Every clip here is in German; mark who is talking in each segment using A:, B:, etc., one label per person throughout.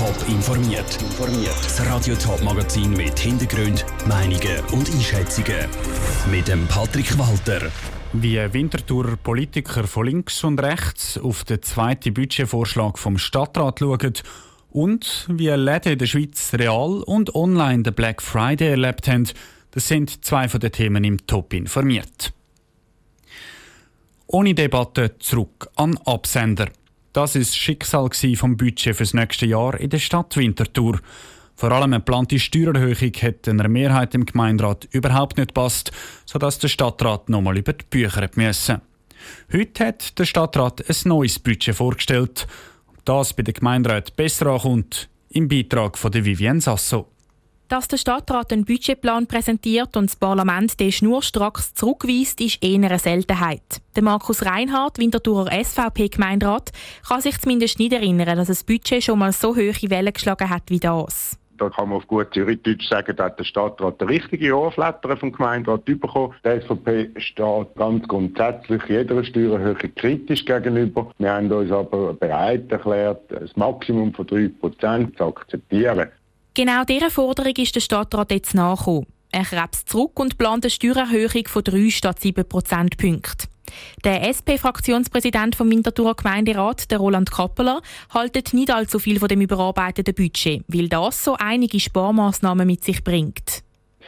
A: Top informiert. Das Radio Top Magazin mit Hintergrund, Meinungen und Einschätzungen mit dem Patrick Walter.
B: Wie Winterthur Politiker von links und rechts auf den zweiten Budgetvorschlag vom Stadtrat schauen und wie Läden in der Schweiz real und online den Black Friday erlebt haben, das sind zwei von den Themen im Top informiert. Ohne Debatte zurück an Absender. Das ist Schicksal vom Budget für das nächste Jahr in der Stadt Winterthur. Vor allem eine geplante Steuererhöhung hat einer Mehrheit im Gemeinderat überhaupt nicht passt, sodass der Stadtrat nochmal über die Bücher müssen. Heute hat der Stadtrat ein neues Budget vorgestellt. Ob das bei den Gemeinderat besser ankommt, im Beitrag von Vivienne Sasso.
C: Dass der Stadtrat einen Budgetplan präsentiert und das Parlament den schnurstracks zurückweist, ist eher eine Seltenheit. Der Markus Reinhardt, Winterthurer SVP-Gemeinderat, kann sich zumindest nicht erinnern, dass das Budget schon mal so hohe Wellen geschlagen hat wie das.
D: Da kann man auf gut Zürichdeutsch sagen, dass der Stadtrat der richtige Ohrflatter vom Gemeinderat bekommen. Die SVP steht ganz grundsätzlich jeder Steuererhöhung kritisch gegenüber. Wir haben uns aber bereit erklärt, das Maximum von 3% zu akzeptieren.
C: Genau dieser Forderung ist der Stadtrat jetzt nachgekommen. Er krebst zurück und plant eine Steuererhöhung von 3 statt 7 Prozentpunkten. Der SP-Fraktionspräsident vom Winterthurer Gemeinderat, der Roland Kappeler, haltet nicht allzu viel von dem überarbeiteten Budget, weil das so einige Sparmaßnahmen mit sich bringt.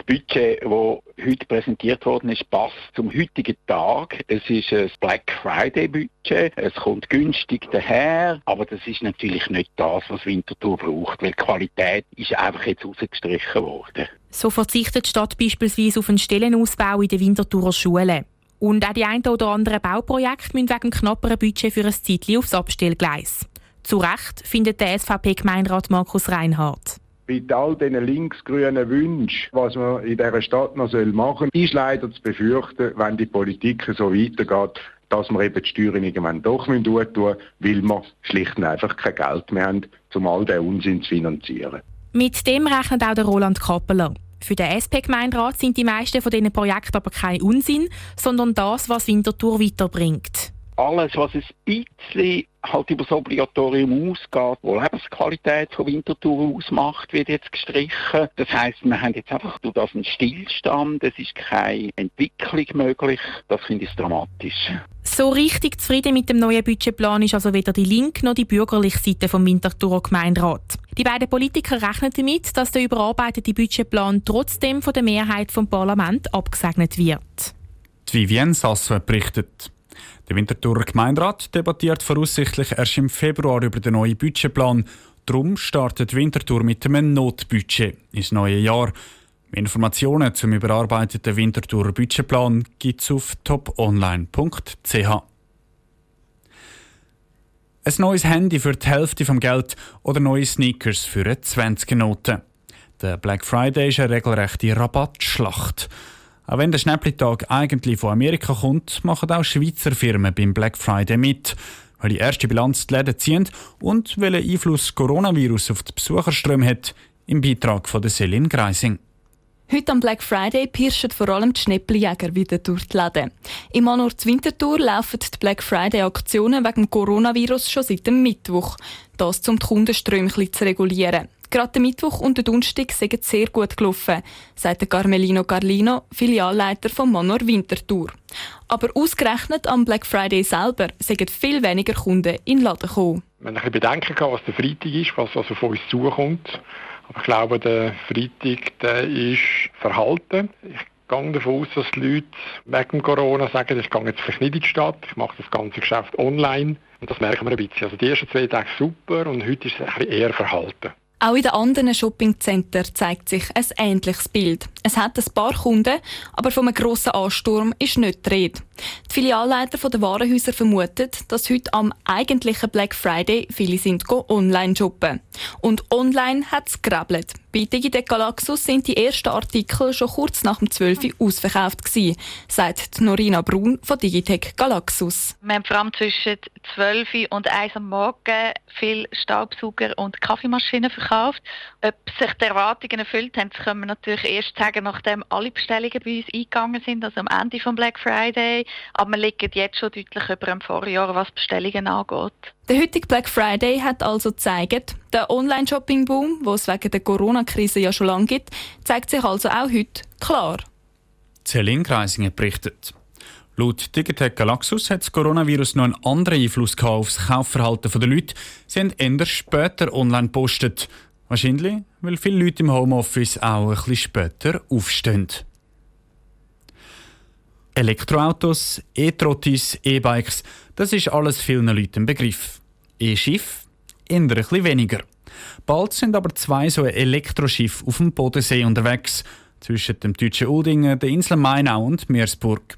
E: Das Budget, das heute präsentiert worden ist, passt zum heutigen Tag. Es ist ein Black Friday Budget. Es kommt günstig daher, aber das ist natürlich nicht das, was Winterthur braucht, weil Qualität ist einfach jetzt rausgestrichen worden.
C: So verzichtet die Stadt beispielsweise auf einen Stellenausbau in den Winterthurer Schulen. Und auch die ein oder anderen Bauprojekte müssen wegen knapperen Budget für ein Zeitchen aufs Abstellgleis. Zu Recht findet der SVP-Gemeinderat Markus Reinhardt
D: bei all diesen linksgrünen Wünschen, was man in dieser Stadt noch machen soll, ist leider zu befürchten, wenn die Politik so weitergeht, dass wir eben die Steuern irgendwann doch tun müssen, weil wir schlicht und einfach kein Geld mehr haben, um all diesen Unsinn zu finanzieren.
C: Mit dem rechnet auch der Roland Kappeler. Für den SP-Gemeinderat sind die meisten von diesen Projekten aber kein Unsinn, sondern das, was Winterthur weiterbringt.
E: Alles, was ein bisschen halt über das Obligatorium ausgeht, wo Lebensqualität von Winterthur ausmacht, wird jetzt gestrichen. Das heißt, wir haben jetzt einfach durch das einen Stillstand, es ist keine Entwicklung möglich. Das finde ich dramatisch.
C: So richtig zufrieden mit dem neuen Budgetplan ist also weder die linke noch die bürgerliche Seite vom Winterthurer Gemeinderat. Die beiden Politiker rechnen damit, dass der überarbeitete Budgetplan trotzdem von der Mehrheit vom Parlament abgesegnet wird.
B: Die Vivienne Sasso berichtet. Der Winterthurer Gemeinderat debattiert voraussichtlich erst im Februar über den neuen Budgetplan. Darum startet Winterthur mit einem Notbudget ins neue Jahr. Informationen zum überarbeiteten Winterthurer Budgetplan gibt es auf toponline.ch. Ein neues Handy für die Hälfte vom Geld oder neue Sneakers für eine 20-Note. Der Black Friday ist eine regelrechte Rabattschlacht. Auch wenn der Schnäppli-Tag eigentlich von Amerika kommt, machen auch Schweizer Firmen beim Black Friday mit, weil die erste Bilanz die Läden ziehen und welchen Einfluss Coronavirus auf die Besucherströme hat, im Beitrag von Selin Greising.
F: Heute am Black Friday pirschen vor allem die Schnäppeljäger wieder durch die Läden. Im Manor Winterthur laufen die Black Friday-Aktionen wegen Coronavirus schon seit dem Mittwoch. Das, um die Kundenströme zu regulieren. Gerade der Mittwoch und der Donnerstag sind sehr gut gelaufen, sagt Carmelino Carlino, Filialleiter vom Manor Winterthur. Aber ausgerechnet am Black Friday selber sind viel weniger Kunden in den Laden gekommen.
G: Wenn ich bedenken kann, was der Freitag ist, was also von uns zukommt, aber ich glaube, der Freitag der ist verhalten. Ich gehe davon aus, dass die Leute wegen Corona sagen, ich gehe jetzt vielleicht nicht in die Stadt, ich mache das ganze Geschäft online. Und das merken wir ein bisschen. Also die ersten zwei Tage super und heute ist es eher verhalten.
F: Auch in den anderen Shoppingcenter zeigt sich ein ähnliches Bild. Es hat ein paar Kunden, aber von einem grossen Ansturm ist nicht die Rede. Die Filialleiter der Warenhäuser vermuten, dass heute am eigentlichen Black Friday viele sind online shoppen. Und online hat es gerebelt. Bei Digitec Galaxus sind die ersten Artikel schon kurz nach dem 12. Uhr ausverkauft gewesen, sagt Norina Brun von Digitec Galaxus.
H: Wir haben vor allem zwischen 12 und 1 am Morgen viel Staubsauger und Kaffeemaschinen verkauft. Ob sich die Erwartungen erfüllt haben, können wir natürlich erst sagen, nachdem alle Bestellungen bei uns eingegangen sind, also am Ende vom Black Friday. Aber wir liegen jetzt schon deutlich über dem Vorjahr, was Bestellungen angeht.
F: Der heutige Black Friday hat also gezeigt, der Online-Shopping-Boom, den es wegen der Corona-Krise ja schon lange gibt, zeigt sich also auch heute klar.
B: Celine Kreisingen berichtet. Laut Digitec Galaxus hat das Coronavirus noch einen anderen Einfluss auf das Kaufverhalten der Leute. Sie haben eher später online gepostet. Wahrscheinlich, weil viele Leute im Homeoffice auch ein bisschen später aufstehen. Elektroautos, E-Trottis, E-Bikes, das ist alles vielen Leuten ein Begriff. E-Schiff, eher ein weniger. Bald sind aber zwei so Elektroschiffe auf dem Bodensee unterwegs, zwischen dem deutschen Uldingen, der Insel Mainau und Meersburg.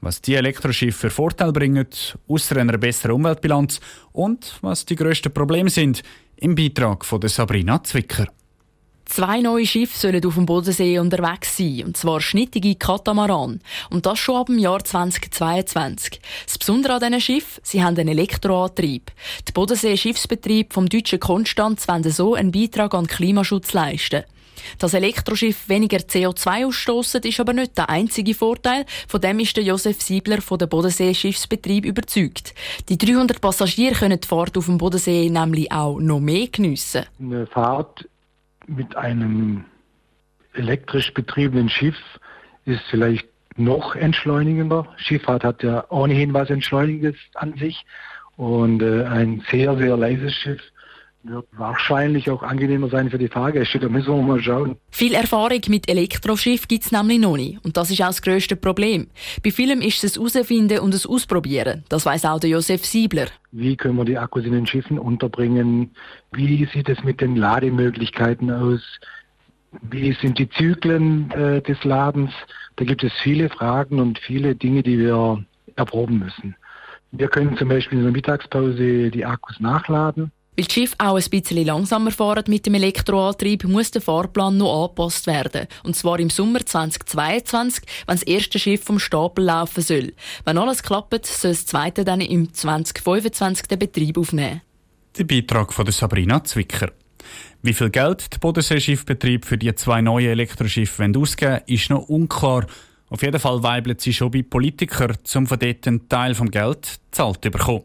B: Was die Elektroschiffe für Vorteile bringen, außer einer besseren Umweltbilanz und was die grössten Probleme sind, im Beitrag von Sabrina Zwicker.
I: Zwei neue Schiffe sollen auf dem Bodensee unterwegs sein, und zwar schnittige Katamaran. Und das schon ab dem Jahr 2022. Das Besondere an diesen Schiffen, sie haben einen Elektroantrieb. Die Bodensee-Schiffsbetrieb vom deutschen Konstanz wollen so einen Beitrag an den Klimaschutz leisten. Dass Elektroschiff weniger CO2 ausstoßen, ist aber nicht der einzige Vorteil. Von dem ist der Josef Siebler von der Bodensee-Schiffsbetrieb überzeugt. Die 300 Passagiere können die Fahrt auf dem Bodensee nämlich auch noch mehr geniessen.
J: Eine Fahrt mit einem elektrisch betriebenen Schiff ist vielleicht noch entschleunigender. Schifffahrt hat ja ohnehin was Entschleunigendes an sich und äh, ein sehr, sehr leises Schiff wird wahrscheinlich auch angenehmer sein für die Fahrgäste. Da müssen wir mal schauen.
I: Viel Erfahrung mit Elektroschiff gibt es nämlich noch nicht. Und das ist auch das grösste Problem. Bei vielen ist es herausfinden und es ausprobieren. Das weiß auch der Josef Siebler.
J: Wie können wir die Akkus in den Schiffen unterbringen? Wie sieht es mit den Lademöglichkeiten aus? Wie sind die Zyklen äh, des Ladens? Da gibt es viele Fragen und viele Dinge, die wir erproben müssen. Wir können zum Beispiel in der Mittagspause die Akkus nachladen.
I: Weil die Schiffe auch ein bisschen langsamer fahren mit dem Elektroantrieb, muss der Fahrplan noch angepasst werden. Und zwar im Sommer 2022, wenn das erste Schiff vom Stapel laufen soll. Wenn alles klappt, soll das zweite dann im 2025 den Betrieb aufnehmen.
B: Der Beitrag von Sabrina Zwicker. Wie viel Geld der Bodensee-Schiffbetrieb für die zwei neuen Elektroschiffe ausgeben will, ist noch unklar. Auf jeden Fall weibelt sie schon bei Politikern, um von dort einen Teil vom Geld zahlt zu bekommen.